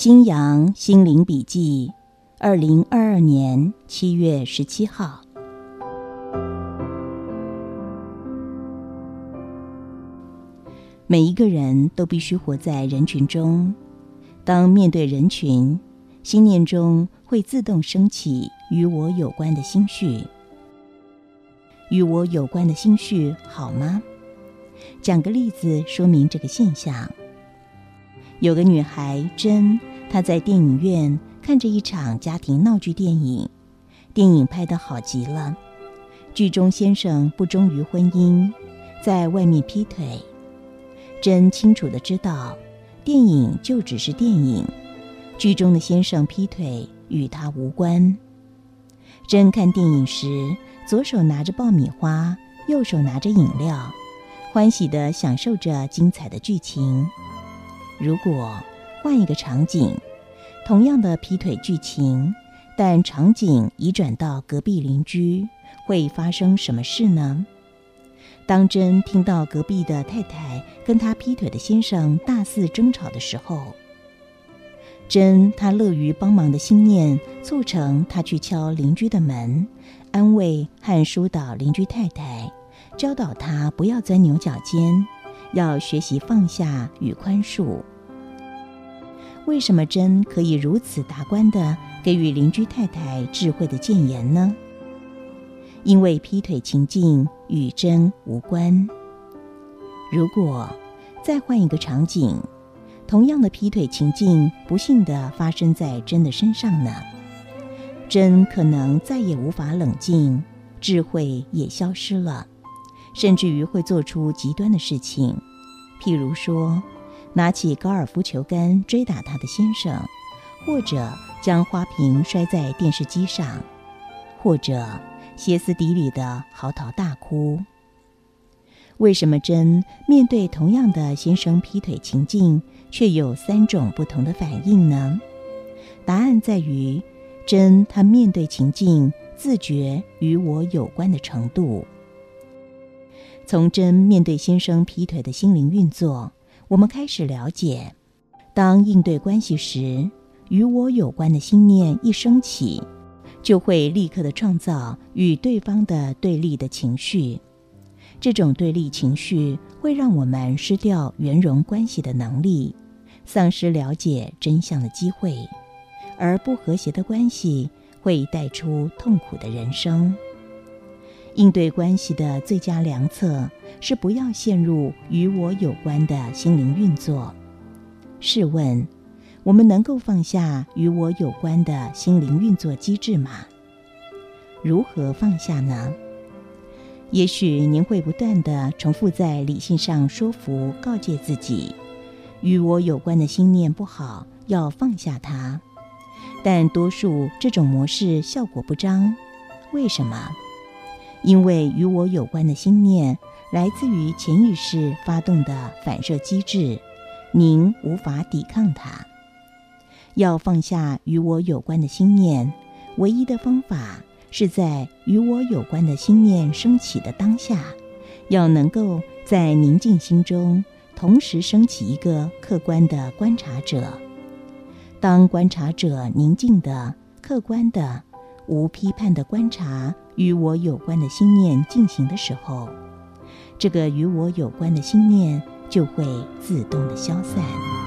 新阳心灵笔记，二零二二年七月十七号。每一个人都必须活在人群中。当面对人群，心念中会自动升起与我有关的心绪。与我有关的心绪好吗？讲个例子说明这个现象。有个女孩珍，她在电影院看着一场家庭闹剧电影，电影拍得好极了。剧中先生不忠于婚姻，在外面劈腿。珍清楚的知道，电影就只是电影，剧中的先生劈腿与她无关。珍看电影时，左手拿着爆米花，右手拿着饮料，欢喜的享受着精彩的剧情。如果换一个场景，同样的劈腿剧情，但场景移转到隔壁邻居，会发生什么事呢？当真听到隔壁的太太跟他劈腿的先生大肆争吵的时候，真他乐于帮忙的心念促成他去敲邻居的门，安慰和疏导邻居太太，教导他不要钻牛角尖。要学习放下与宽恕。为什么真可以如此达观的给予邻居太太智慧的谏言呢？因为劈腿情境与真无关。如果再换一个场景，同样的劈腿情境不幸的发生在真的身上呢？真可能再也无法冷静，智慧也消失了。甚至于会做出极端的事情，譬如说，拿起高尔夫球杆追打他的先生，或者将花瓶摔在电视机上，或者歇斯底里的嚎啕大哭。为什么真面对同样的先生劈腿情境，却有三种不同的反应呢？答案在于真他面对情境自觉与我有关的程度。从真面对先生劈腿的心灵运作，我们开始了解：当应对关系时，与我有关的心念一升起，就会立刻的创造与对方的对立的情绪。这种对立情绪会让我们失掉圆融关系的能力，丧失了解真相的机会，而不和谐的关系会带出痛苦的人生。应对关系的最佳良策是不要陷入与我有关的心灵运作。试问，我们能够放下与我有关的心灵运作机制吗？如何放下呢？也许您会不断的重复在理性上说服、告诫自己，与我有关的心念不好，要放下它。但多数这种模式效果不彰，为什么？因为与我有关的心念来自于潜意识发动的反射机制，您无法抵抗它。要放下与我有关的心念，唯一的方法是在与我有关的心念升起的当下，要能够在宁静心中同时升起一个客观的观察者。当观察者宁静的、客观的。无批判的观察与我有关的心念进行的时候，这个与我有关的心念就会自动的消散。